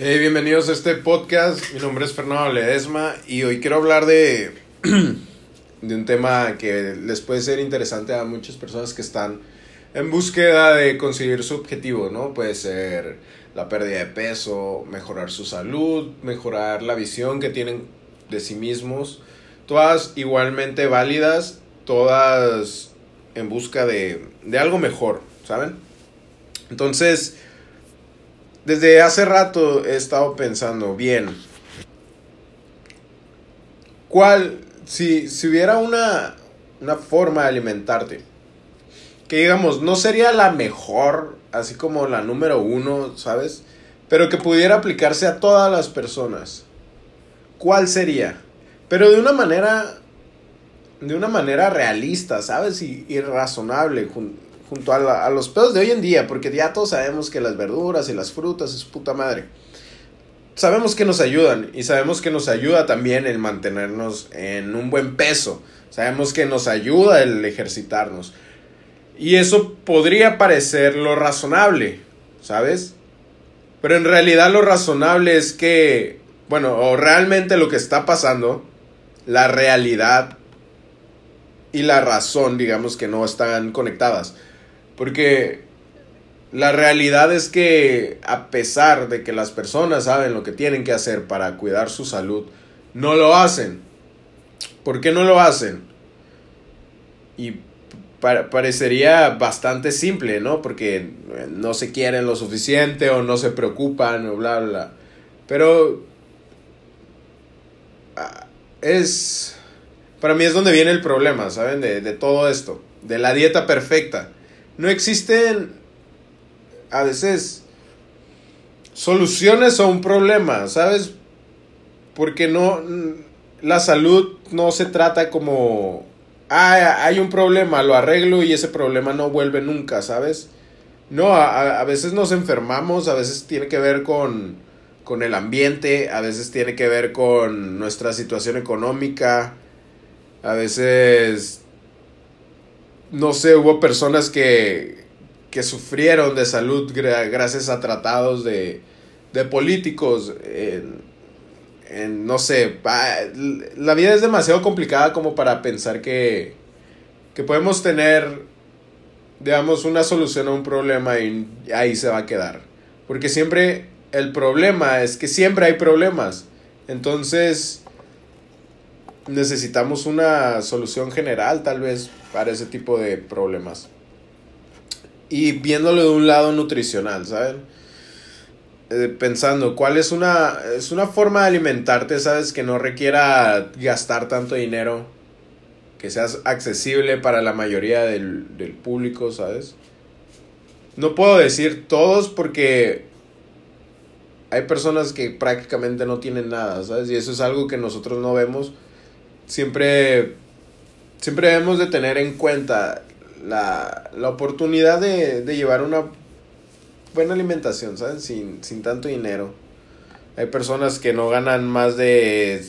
Eh, bienvenidos a este podcast. Mi nombre es Fernando Ledesma y hoy quiero hablar de, de un tema que les puede ser interesante a muchas personas que están en búsqueda de conseguir su objetivo, ¿no? Puede ser la pérdida de peso, mejorar su salud, mejorar la visión que tienen de sí mismos. Todas igualmente válidas, todas en busca de, de algo mejor, ¿saben? Entonces, desde hace rato he estado pensando, bien, ¿cuál, si, si hubiera una, una forma de alimentarte, que digamos, no sería la mejor, así como la número uno, ¿sabes? Pero que pudiera aplicarse a todas las personas, ¿cuál sería? Pero de una manera, de una manera realista, ¿sabes? Y, y razonable, junto a, los pedos de hoy en día, porque ya todos sabemos que las verduras y las frutas es puta madre. Sabemos que nos ayudan y sabemos que nos ayuda también el mantenernos en un buen peso. Sabemos que nos ayuda el ejercitarnos. Y eso podría parecer lo razonable, ¿sabes? Pero en realidad lo razonable es que, bueno, o realmente lo que está pasando, la realidad y la razón, digamos que no están conectadas. Porque la realidad es que a pesar de que las personas saben lo que tienen que hacer para cuidar su salud, no lo hacen. ¿Por qué no lo hacen? Y parecería bastante simple, ¿no? Porque no se quieren lo suficiente o no se preocupan o bla, bla. Pero ah, es... Para mí es donde viene el problema, ¿saben? De, de todo esto. De la dieta perfecta no existen a veces soluciones a un problema, ¿sabes? Porque no, la salud no se trata como, ah, hay un problema, lo arreglo y ese problema no vuelve nunca, ¿sabes? No, a, a veces nos enfermamos, a veces tiene que ver con, con el ambiente, a veces tiene que ver con nuestra situación económica, a veces no sé, hubo personas que, que sufrieron de salud gracias a tratados de, de políticos. En, no sé, la vida es demasiado complicada como para pensar que, que podemos tener, digamos, una solución a un problema y ahí se va a quedar. Porque siempre el problema es que siempre hay problemas. Entonces necesitamos una solución general tal vez para ese tipo de problemas. Y viéndolo de un lado nutricional, ¿saben? Eh, pensando, ¿cuál es una, es una forma de alimentarte, ¿sabes? Que no requiera gastar tanto dinero, que sea accesible para la mayoría del, del público, ¿sabes? No puedo decir todos porque hay personas que prácticamente no tienen nada, ¿sabes? Y eso es algo que nosotros no vemos. Siempre siempre debemos de tener en cuenta la, oportunidad de, llevar una buena alimentación, ¿sabes? Sin, sin tanto dinero. Hay personas que no ganan más de,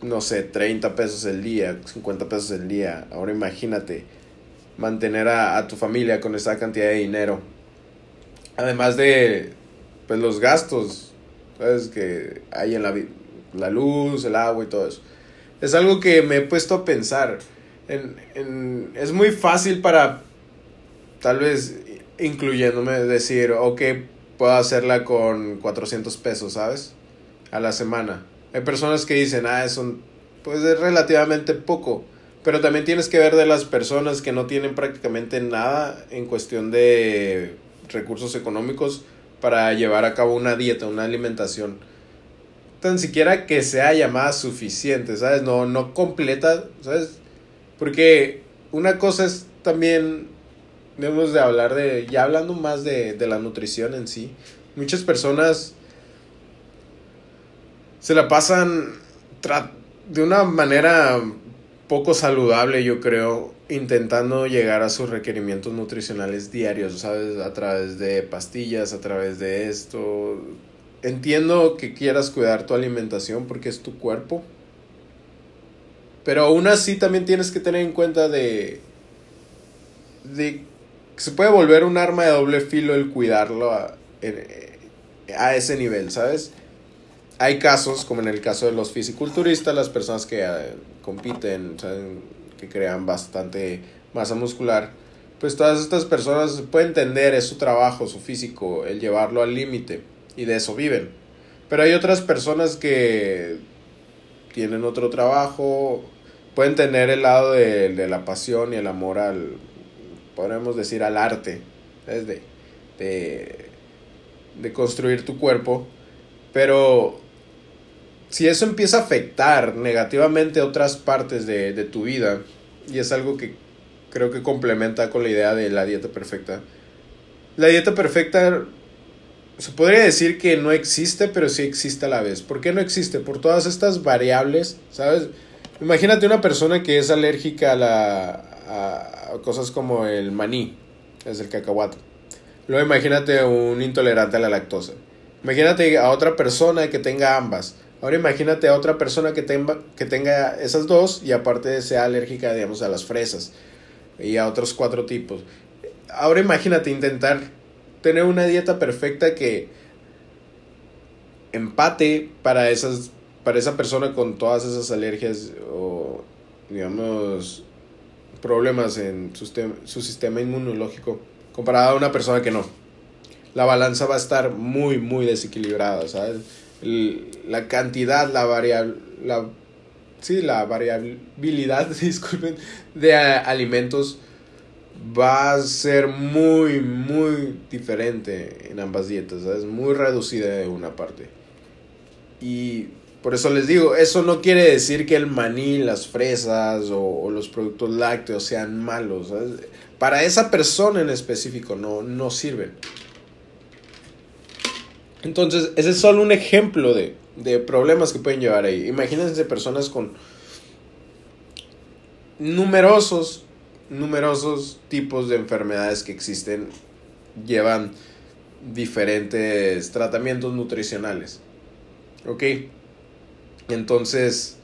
no sé, 30 pesos el día, 50 pesos el día. Ahora imagínate mantener a, a tu familia con esa cantidad de dinero. Además de, pues, los gastos, ¿sabes? Que hay en la, la luz, el agua y todo eso es algo que me he puesto a pensar. En, es muy fácil para, tal vez, incluyéndome, decir, ok, puedo hacerla con 400 pesos, ¿sabes? A la semana. Hay personas que dicen, ah, eso pues es relativamente poco. Pero también tienes que ver de las personas que no tienen prácticamente nada en cuestión de recursos económicos para llevar a cabo una dieta, una alimentación tan siquiera que sea llamada suficiente, ¿sabes? No, no completa, ¿sabes? Porque una cosa es también, debemos de hablar de, ya hablando más de, de la nutrición en sí, muchas personas se la pasan de una manera poco saludable, yo creo, intentando llegar a sus requerimientos nutricionales diarios, ¿sabes? A través de pastillas, a través de esto, entiendo que quieras cuidar tu alimentación porque es tu cuerpo. Pero aún así también tienes que tener en cuenta de, de que se puede volver un arma de doble filo el cuidarlo en, a ese nivel, ¿sabes? Hay casos, como en el caso de los fisiculturistas, las personas que eh, compiten, que crean bastante masa muscular, pues todas estas personas pueden entender, es su trabajo, su físico, el llevarlo al límite, y de eso viven. Pero hay otras personas que tienen otro trabajo, pueden tener el lado de, de la pasión y el amor al, podemos decir, al arte, es de, de, construir tu cuerpo, pero si eso empieza a afectar negativamente otras partes de, de tu vida, y es algo que creo que complementa con la idea de la dieta perfecta, la dieta perfecta se podría decir que no existe, pero sí existe a la vez. ¿Por qué no existe? Por todas estas variables, ¿sabes? Imagínate una persona que es alérgica a, la, a cosas como el maní, es el cacahuate. Luego imagínate un intolerante a la lactosa. Imagínate a otra persona que tenga ambas. Ahora imagínate a otra persona que tenga, que tenga esas dos y aparte sea alérgica, digamos, a las fresas y a otros cuatro tipos. Ahora imagínate intentar tener una dieta perfecta que empate para esas para esa persona con todas esas alergias o digamos problemas en su, sistema inmunológico comparada a una persona que no. La balanza va a estar muy, muy desequilibrada, ¿sabes? la cantidad, la variable, la, sí, la variabilidad, disculpen, de alimentos va a ser muy, muy diferente en ambas dietas, ¿sabes? Muy reducida de una parte. Y por eso les digo, eso no quiere decir que el maní, las fresas o, los productos lácteos sean malos, para esa persona en específico no, no sirven. Entonces, ese es solo un ejemplo de, de problemas que pueden llevar ahí. Imagínense personas con numerosos, numerosos tipos de enfermedades que existen, llevan diferentes tratamientos nutricionales. ¿Ok? Entonces,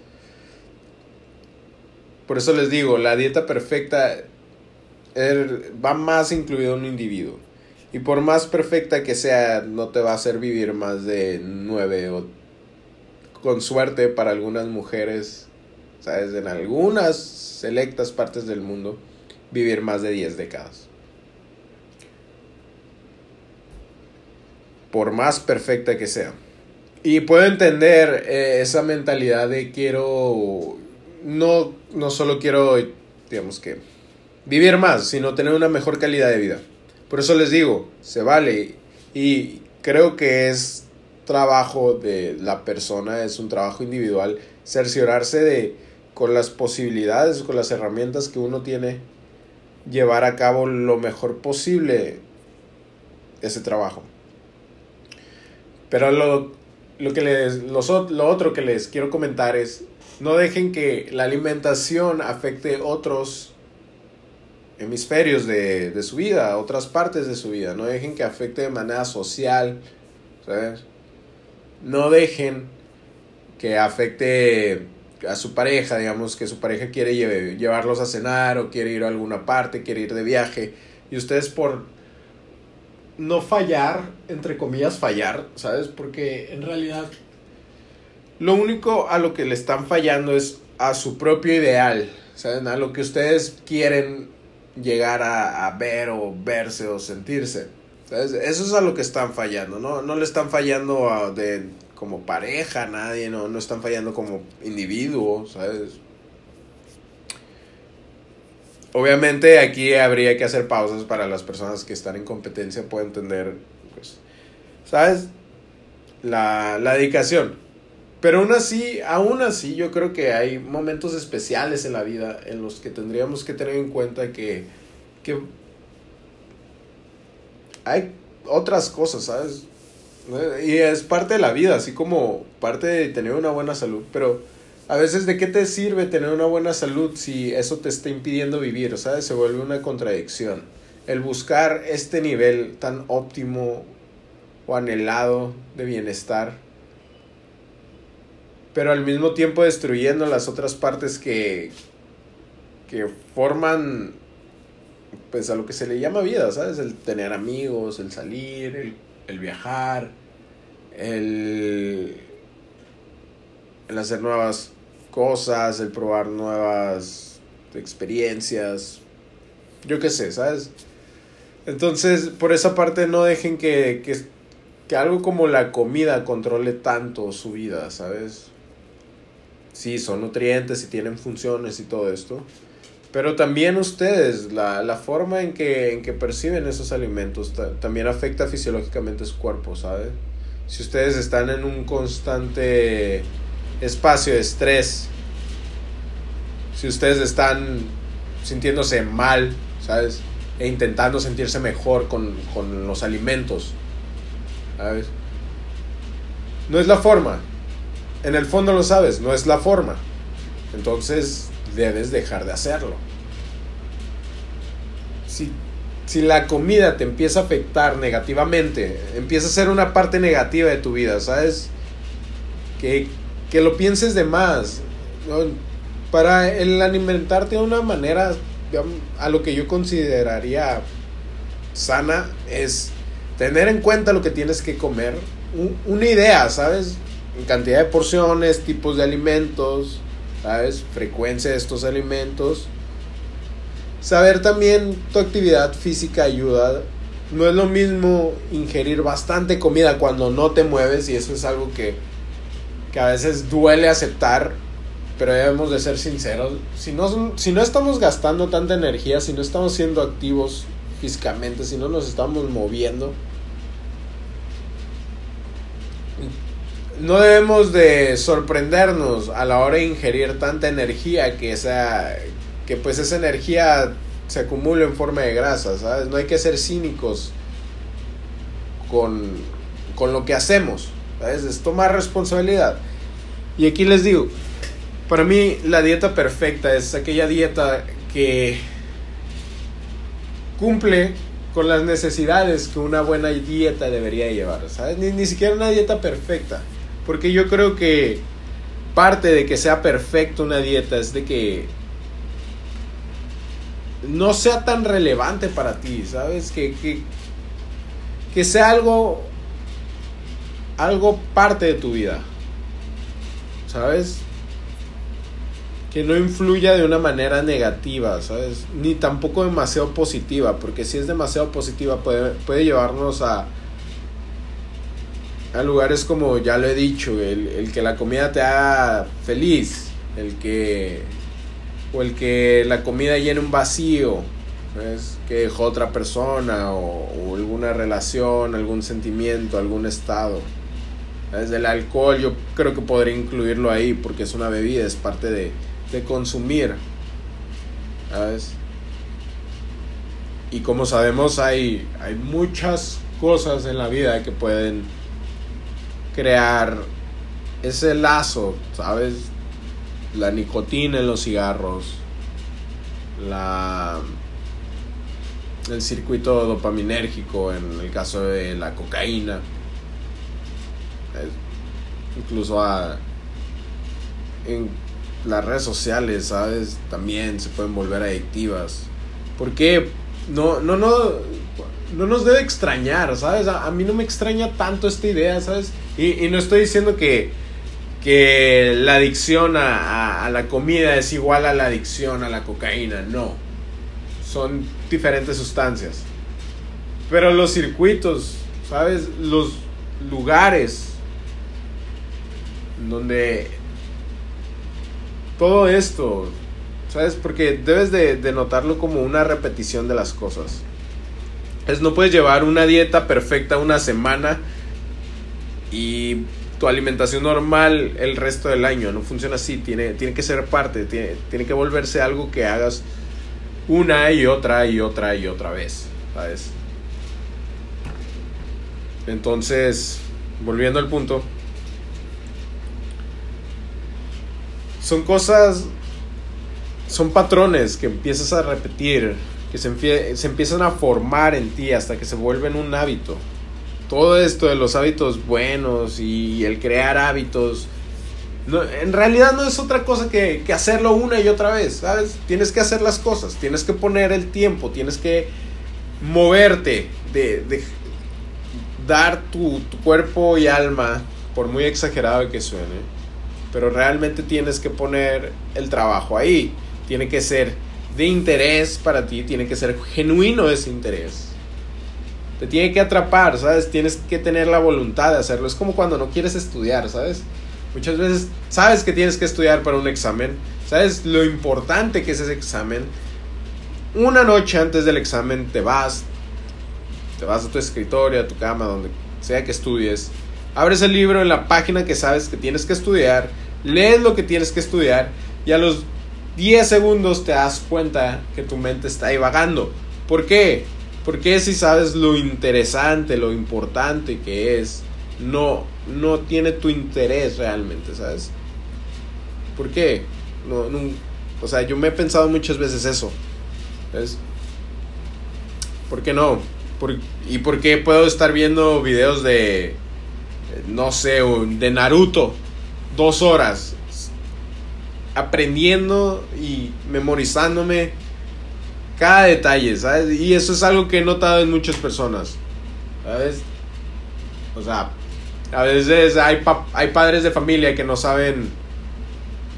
por eso les digo, la dieta perfecta va más incluido un individuo. Y por más perfecta que sea, no te va a hacer vivir más de nueve o con suerte para algunas mujeres, sabes, en algunas selectas partes del mundo, vivir más de diez décadas. Por más perfecta que sea. Y puedo entender eh, esa mentalidad de quiero, no, no solo quiero, digamos que, vivir más, sino tener una mejor calidad de vida. Por eso les digo, se vale y creo que es trabajo de la persona, es un trabajo individual, cerciorarse de con las posibilidades, con las herramientas que uno tiene, llevar a cabo lo mejor posible ese trabajo. Pero lo, lo que les, lo otro que les quiero comentar es, no dejen que la alimentación afecte otros hemisferios de, de, su vida, otras partes de su vida. No dejen que afecte de manera social, ¿sabes? No dejen que afecte a su pareja, digamos que su pareja quiere llevarlos a cenar o quiere ir a alguna parte, quiere ir de viaje y ustedes por no fallar, entre comillas fallar, ¿sabes? Porque en realidad lo único a lo que le están fallando es a su propio ideal, ¿saben? A lo que ustedes quieren llegar a, ver o verse o sentirse. Eso es a lo que están fallando, ¿no? No le están fallando a, de, como pareja nadie, ¿no? No están fallando como individuo, ¿sabes? Obviamente aquí habría que hacer pausas para las personas que están en competencia, pueden entender, pues, ¿sabes? La, la dedicación. Pero aún así, aún así, yo creo que hay momentos especiales en la vida en los que tendríamos que tener en cuenta que, que hay otras cosas, ¿sabes? Y es parte de la vida, así como parte de tener una buena salud. Pero a veces, ¿de qué te sirve tener una buena salud si eso te está impidiendo vivir? ¿Sabes? Se vuelve una contradicción. El buscar este nivel tan óptimo o anhelado de bienestar pero al mismo tiempo destruyendo las otras partes que, que forman pues a lo que se le llama vida, ¿sabes? El tener amigos, el salir, el, viajar, el, el hacer nuevas cosas, el probar nuevas experiencias, yo qué sé, ¿sabes? Entonces, por esa parte no dejen que, que, que algo como la comida controle tanto su vida, ¿sabes? Sí, son nutrientes y tienen funciones y todo esto. Pero también ustedes, la, la forma en que, en que perciben esos alimentos también afecta fisiológicamente su cuerpo, ¿sabes? Si ustedes están en un constante espacio de estrés, si ustedes están sintiéndose mal, ¿sabes? E intentando sentirse mejor con, con los alimentos, ¿sabes? No es la forma. En el fondo lo sabes, no es la forma. Entonces debes dejar de hacerlo. Si, si la comida te empieza a afectar negativamente, empieza a ser una parte negativa de tu vida, ¿sabes? Que, que lo pienses de más. Para el alimentarte de una manera a lo que yo consideraría sana es tener en cuenta lo que tienes que comer, una idea, ¿sabes? En cantidad de porciones, tipos de alimentos, ¿sabes? Frecuencia de estos alimentos. Saber también tu actividad física ayuda. No es lo mismo ingerir bastante comida cuando no te mueves y eso es algo que, que a veces duele aceptar pero debemos de ser sinceros, si no, si no estamos gastando tanta energía, si no estamos siendo activos físicamente, si no nos estamos moviendo, no debemos de sorprendernos a la hora de ingerir tanta energía que esa que pues esa energía se acumula en forma de grasa, ¿sabes? No hay que ser cínicos con, con lo que hacemos, ¿sabes? Es tomar responsabilidad. Y aquí les digo, para mí la dieta perfecta es aquella dieta que cumple con las necesidades que una buena dieta debería llevar, ¿sabes? Ni, siquiera una dieta perfecta, porque yo creo que parte de que sea perfecta una dieta es de que no sea tan relevante para ti, ¿sabes? Que, que, que sea algo, algo parte de tu vida, ¿sabes? que no influya de una manera negativa, ¿sabes? Ni tampoco demasiado positiva, porque si es demasiado positiva puede, puede llevarnos a, a lugares como ya lo he dicho, el, que la comida te haga feliz, el que o el que la comida llene un vacío, ¿sabes? Que dejó otra persona o, alguna relación, algún sentimiento, algún estado. Desde el alcohol yo creo que podría incluirlo ahí porque es una bebida, es parte de, de consumir. Y como sabemos hay, hay muchas cosas en la vida que pueden crear ese lazo, ¿sabes? La nicotina en los cigarros, la el circuito dopaminérgico en el caso de la cocaína, incluso a, en las redes sociales, ¿sabes? También se pueden volver adictivas. Porque no, no, no, no nos debe extrañar, ¿sabes? A, mí no me extraña tanto esta idea, ¿sabes? Y, no estoy diciendo que, que la adicción a, la comida es igual a la adicción a la cocaína, no. Son diferentes sustancias. Pero los circuitos, ¿sabes? Los lugares donde todo esto, ¿sabes? Porque debes de, notarlo como una repetición de las cosas. Es, no puedes llevar una dieta perfecta una semana y tu alimentación normal el resto del año. No funciona así, tiene, tiene que ser parte, tiene, tiene que volverse algo que hagas una y otra y otra y otra vez, ¿sabes? Entonces, volviendo al punto, son cosas, son patrones que empiezas a repetir, que se, se empiezan a formar en ti hasta que se vuelven un hábito. Todo esto de los hábitos buenos y el crear hábitos, no, en realidad no es otra cosa que, que, hacerlo una y otra vez, ¿sabes? Tienes que hacer las cosas, tienes que poner el tiempo, tienes que moverte de, de, dar tu, tu cuerpo y alma, por muy exagerado que suene, pero realmente tienes que poner el trabajo ahí. Tiene que ser de interés para ti, tiene que ser genuino ese interés. Te tiene que atrapar, ¿sabes? Tienes que tener la voluntad de hacerlo. Es como cuando no quieres estudiar, ¿sabes? Muchas veces sabes que tienes que estudiar para un examen, sabes lo importante que es ese examen. Una noche antes del examen te vas, te vas a tu escritorio, a tu cama, donde sea que estudies, abres el libro en la página que sabes que tienes que estudiar, lees lo que tienes que estudiar y a los 10 segundos te das cuenta que tu mente está divagando. ¿Por qué? Porque si sabes lo interesante, lo importante que es, no, no tiene tu interés realmente, ¿sabes? ¿Por qué? No, o sea, yo me he pensado muchas veces eso. ¿Por qué no? ¿Y por qué puedo estar viendo videos de, no sé, de Naruto? Dos horas. Aprendiendo y memorizándome cada detalle, ¿sabes? Y eso es algo que he notado en muchas personas. ¿Sabes? O sea, a veces hay, hay padres de familia que no saben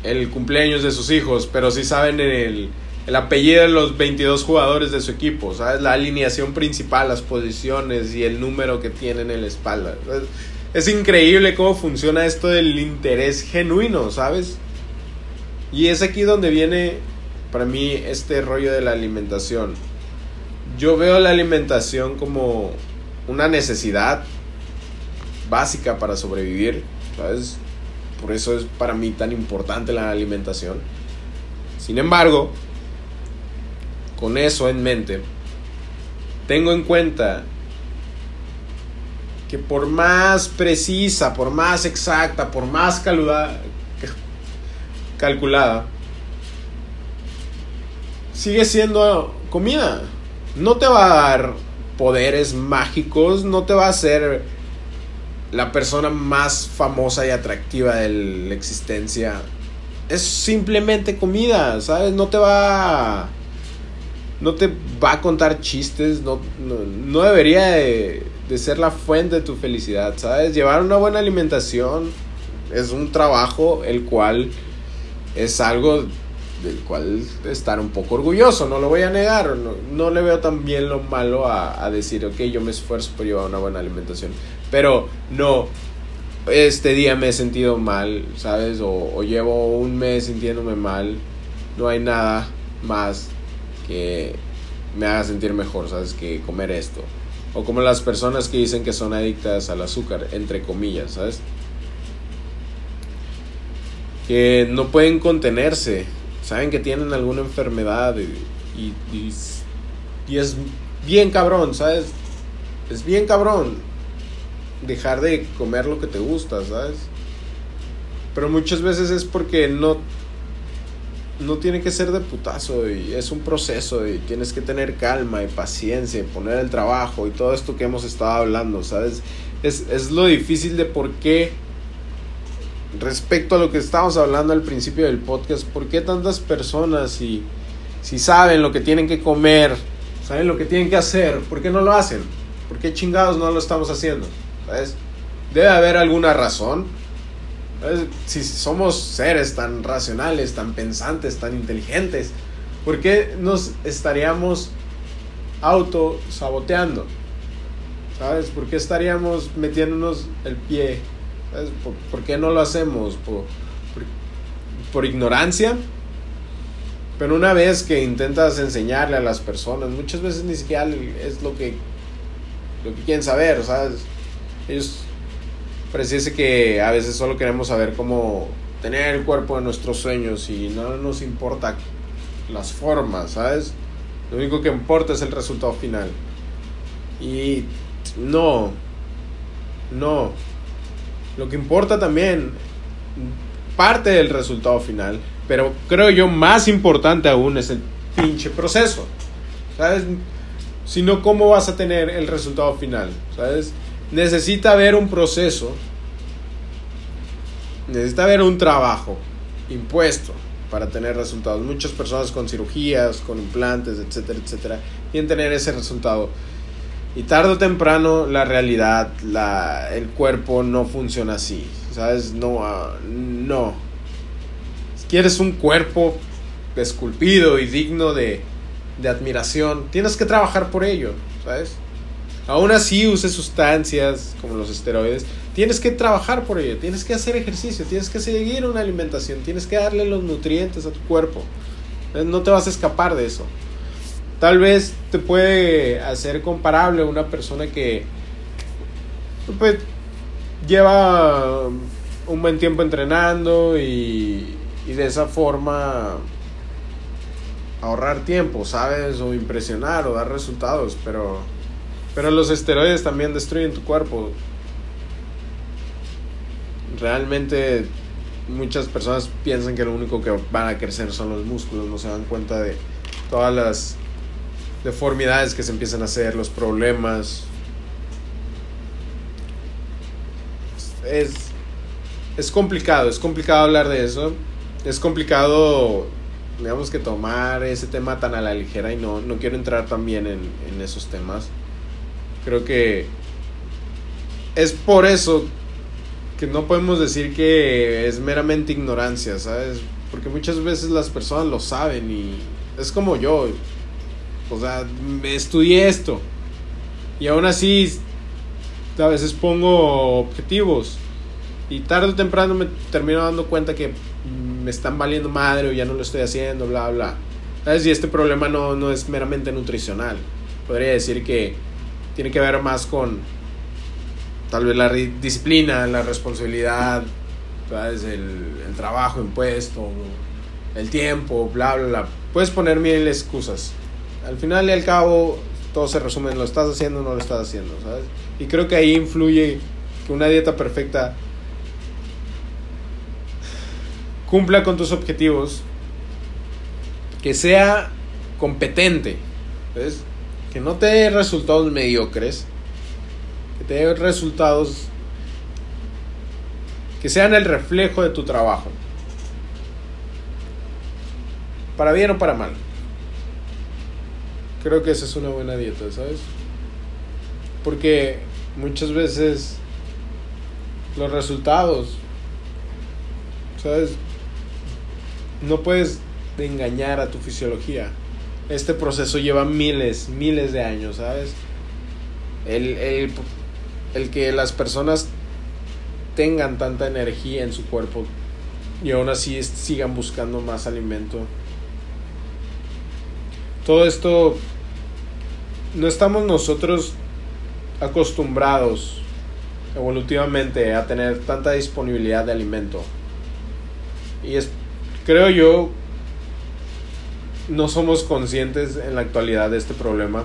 el cumpleaños de sus hijos, pero sí saben el, el apellido de los 22 jugadores de su equipo, ¿sabes? La alineación principal, las posiciones y el número que tienen en la espalda. Es increíble cómo funciona esto del interés genuino, ¿sabes? Y es aquí donde viene para mí este rollo de la alimentación. Yo veo la alimentación como una necesidad básica para sobrevivir, ¿sabes? Por eso es para mí tan importante la alimentación. Sin embargo, con eso en mente, tengo en cuenta que por más precisa, por más exacta, por más calculada, sigue siendo comida. No te va a dar poderes mágicos, no te va a hacer la persona más famosa y atractiva de la existencia. Es simplemente comida, ¿sabes? No te va no te va a contar chistes, no, no, debería de, de, ser la fuente de tu felicidad, ¿sabes? Llevar una buena alimentación es un trabajo el cual es algo del cual estar un poco orgulloso, no lo voy a negar, no, no le veo tan bien lo malo a, decir, ok, yo me esfuerzo por llevar una buena alimentación, pero no, este día me he sentido mal, ¿sabes? O llevo un mes sintiéndome mal, no hay nada más que me haga sentir mejor, ¿sabes? Que comer esto. O como las personas que dicen que son adictas al azúcar, entre comillas, ¿sabes? Que no pueden contenerse, saben que tienen alguna enfermedad y, y, es bien cabrón, ¿sabes? Es bien cabrón dejar de comer lo que te gusta, ¿sabes? Pero muchas veces es porque no no tiene que ser de putazo y es un proceso y tienes que tener calma y paciencia y poner el trabajo y todo esto que hemos estado hablando, ¿sabes? Es, es lo difícil de por qué, respecto a lo que estábamos hablando al principio del podcast, por qué tantas personas si, si saben lo que tienen que comer, saben lo que tienen que hacer, ¿por qué no lo hacen? ¿Por qué chingados no lo estamos haciendo? ¿Sabes? Debe haber alguna razón si somos seres tan racionales, tan pensantes, tan inteligentes, ¿por qué nos estaríamos auto saboteando? ¿Sabes? ¿Por qué estaríamos metiéndonos el pie? ¿Por, qué no lo hacemos? ¿Por, por, ignorancia? Pero una vez que intentas enseñarle a las personas, muchas veces ni siquiera es lo que, lo que quieren saber, ¿sabes? Ellos pareciese que a veces solo queremos saber cómo tener el cuerpo de nuestros sueños y no nos importa las formas, ¿sabes? Lo único que importa es el resultado final. Y no, no. Lo que importa también, parte del resultado final, pero creo yo más importante aún es el pinche proceso, ¿sabes? Si no, ¿cómo vas a tener el resultado final? ¿Sabes? necesita haber un proceso, necesita haber un trabajo impuesto para tener resultados. Muchas personas con cirugías, con implantes, etcétera, etcétera, quieren tener ese resultado. Y tarde o temprano la realidad, la, el cuerpo no funciona así. ¿Sabes? No, ah, no. Quieres un cuerpo esculpido y digno de, de admiración, tienes que trabajar por ello, ¿sabes? Aún así uses sustancias como los esteroides, tienes que trabajar por ello, tienes que hacer ejercicio, tienes que seguir una alimentación, tienes que darle los nutrientes a tu cuerpo. No te vas a escapar de eso. Tal vez te puede hacer comparable a una persona que pues, lleva un buen tiempo entrenando y, y de esa forma ahorrar tiempo, ¿sabes? O impresionar o dar resultados, pero pero los esteroides también destruyen tu cuerpo. Realmente muchas personas piensan que lo único que van a crecer son los músculos, no se dan cuenta de todas las deformidades que se empiezan a hacer, los problemas. Es, es complicado, es complicado hablar de eso. Es complicado, digamos que tomar ese tema tan a la ligera y no, no quiero entrar también en, en esos temas. Creo que es por eso que no podemos decir que es meramente ignorancia, ¿sabes? Porque muchas veces las personas lo saben y es como yo. O sea, estudié esto. Y aún así, a veces pongo objetivos. Y tarde o temprano me termino dando cuenta que me están valiendo madre o ya no lo estoy haciendo, bla, bla. ¿Sabes? Y este problema no, no es meramente nutricional. Podría decir que tiene que ver más con tal vez la disciplina, la responsabilidad, El, trabajo impuesto, el tiempo, bla, bla, bla. Puedes poner mil excusas. Al final y al cabo, todo se resume en lo estás haciendo o no lo estás haciendo, ¿sabes? Y creo que ahí influye que una dieta perfecta cumpla con tus objetivos, que sea competente, ¿ves? que no te dé resultados mediocres, que te dé resultados que sean el reflejo de tu trabajo. Para bien o para mal. Creo que esa es una buena dieta, ¿sabes? Porque muchas veces los resultados, ¿sabes? No puedes engañar a tu fisiología este proceso lleva miles, miles de años, ¿sabes? El, que las personas tengan tanta energía en su cuerpo y aún así sigan buscando más alimento. Todo esto no estamos nosotros acostumbrados evolutivamente a tener tanta disponibilidad de alimento. Y es, creo yo, no somos conscientes en la actualidad de este problema.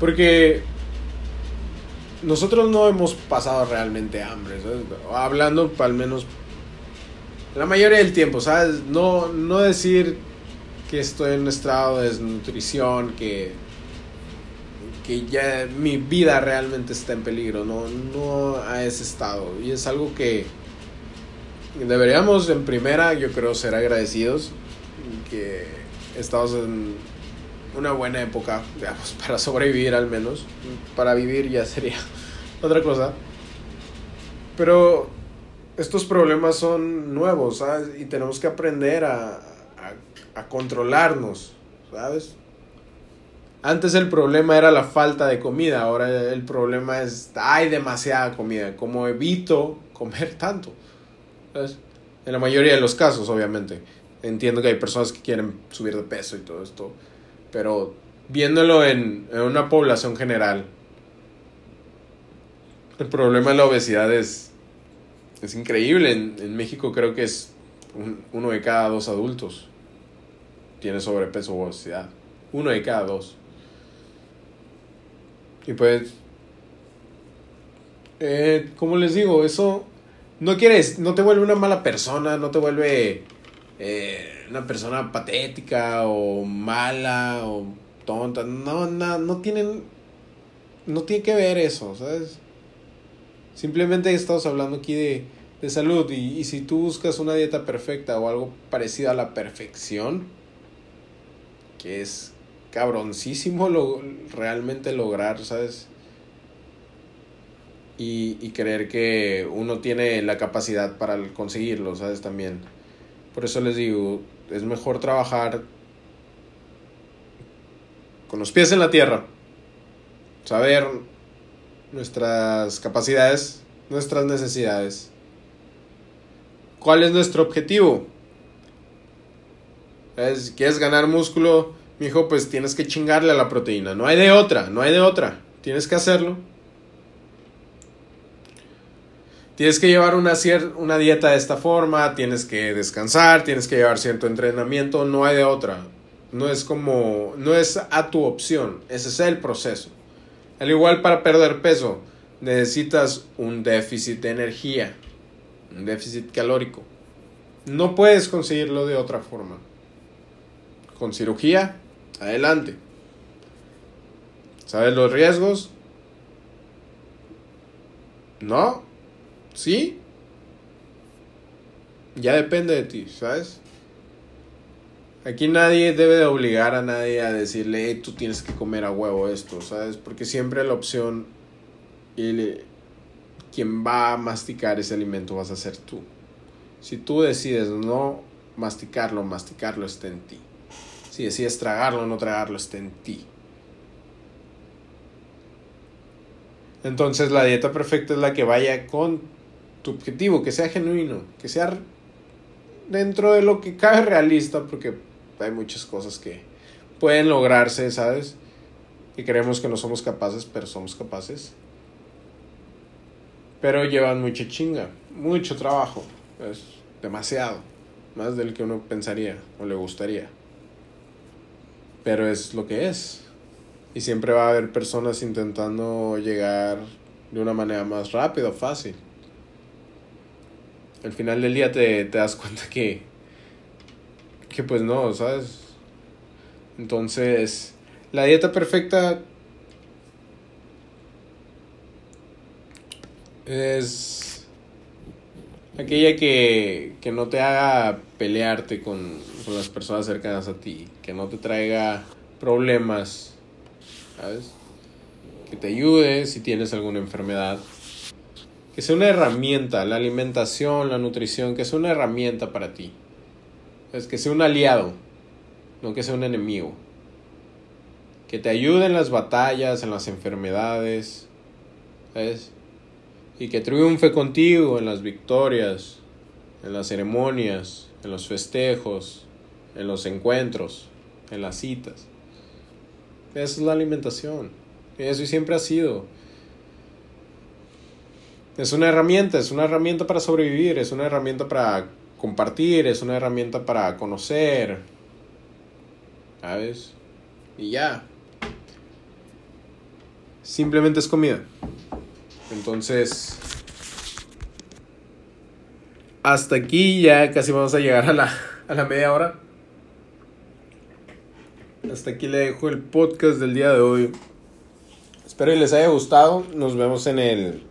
Porque nosotros no hemos pasado realmente hambre, Hablando al menos la mayoría del tiempo, ¿sabes? No, no decir que estoy en un estado de desnutrición, que, que ya mi vida realmente está en peligro, no, no a ese estado. Y es algo que deberíamos en primera, yo creo, ser agradecidos que estamos en una buena época, digamos, para sobrevivir al menos. Para vivir ya sería otra cosa. Pero estos problemas son nuevos, ¿sabes? Y tenemos que aprender a, a, controlarnos, ¿sabes? Antes el problema era la falta de comida, ahora el problema es hay demasiada comida, como evito comer tanto. ¿sabes? En la mayoría de los casos, obviamente. Entiendo que hay personas que quieren subir de peso y todo esto, pero viéndolo en, una población general, el problema de la obesidad es, es increíble. En, México creo que es uno de cada dos adultos tiene sobrepeso o obesidad. Uno de cada dos. Y pues, eh, como les digo, eso no quieres, no te vuelve una mala persona, no te vuelve eh, una persona patética o mala o tonta. No, no, no tienen. No tiene que ver eso, ¿sabes? Simplemente estamos hablando aquí de, de salud. Y, y si tú buscas una dieta perfecta o algo parecido a la perfección, que es cabroncísimo lo, realmente lograr, ¿sabes? Y, y creer que uno tiene la capacidad para conseguirlo, ¿sabes? También. Por eso les digo, es mejor trabajar con los pies en la tierra. Saber nuestras capacidades, nuestras necesidades. ¿Cuál es nuestro objetivo? Si quieres ganar músculo, mijo, pues tienes que chingarle a la proteína. No hay de otra, no hay de otra. Tienes que hacerlo. Tienes que llevar una, una dieta de esta forma, tienes que descansar, tienes que llevar cierto entrenamiento, no hay de otra. No es como, no es a tu opción, ese es el proceso. Al igual para perder peso, necesitas un déficit de energía, un déficit calórico. No puedes conseguirlo de otra forma. Con cirugía, adelante. ¿Sabes los riesgos? No. ¿Sí? Ya depende de ti, ¿sabes? Aquí nadie debe de obligar a nadie a decirle, tú tienes que comer a huevo esto, ¿sabes? Porque siempre la opción y quien va a masticar ese alimento vas a ser tú. Si tú decides no masticarlo, masticarlo está en ti. Si decides tragarlo o no tragarlo, está en ti. Entonces la dieta perfecta es la que vaya con tu objetivo, que sea genuino, que sea dentro de lo que cabe realista, porque hay muchas cosas que pueden lograrse, ¿sabes? Y creemos que no somos capaces, pero somos capaces. Pero llevan mucha chinga, mucho trabajo, es demasiado, más del que uno pensaría o le gustaría pero es lo que es. Y siempre va a haber personas intentando llegar de una manera más rápida, fácil. Al final del día te, te das cuenta que, que pues no, ¿sabes? Entonces, la dieta perfecta es aquella que, que no te haga pelearte con, con las personas cercanas a ti, que no te traiga problemas, ¿sabes? Que te ayude si tienes alguna enfermedad. Que sea una herramienta, la alimentación, la nutrición, que sea una herramienta para ti. Es que sea un aliado, no que sea un enemigo. Que te ayude en las batallas, en las enfermedades, ¿sabes? Y que triunfe contigo en las victorias, en las ceremonias, en los festejos, en los encuentros, en las citas. Esa es la alimentación. Eso siempre ha sido. Es una herramienta, es una herramienta para sobrevivir, es una herramienta para compartir, es una herramienta para conocer. ¿Sabes? Y ya. Simplemente es comida. Entonces, hasta aquí ya casi vamos a llegar a la, a la media hora hasta aquí le dejo el podcast del día de hoy. Espero que les haya gustado. Nos vemos en el,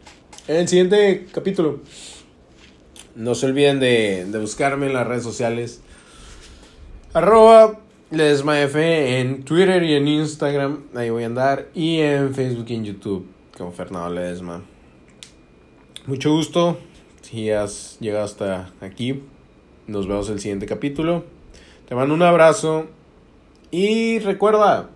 en el siguiente capítulo. No se olviden de, de buscarme en las redes sociales. Arroba LesmaF en Twitter y en Instagram. Ahí voy a andar. Y en Facebook y en YouTube. Con Fernando Ledesma. Mucho gusto. Si has llegado hasta aquí. Nos vemos el siguiente capítulo. Te mando un abrazo. Y recuerda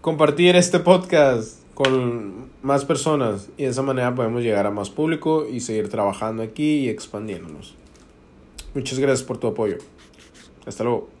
compartir este podcast con más personas y de esa manera podemos llegar a más público y seguir trabajando aquí y expandiéndonos. Muchas gracias por tu apoyo. Hasta luego.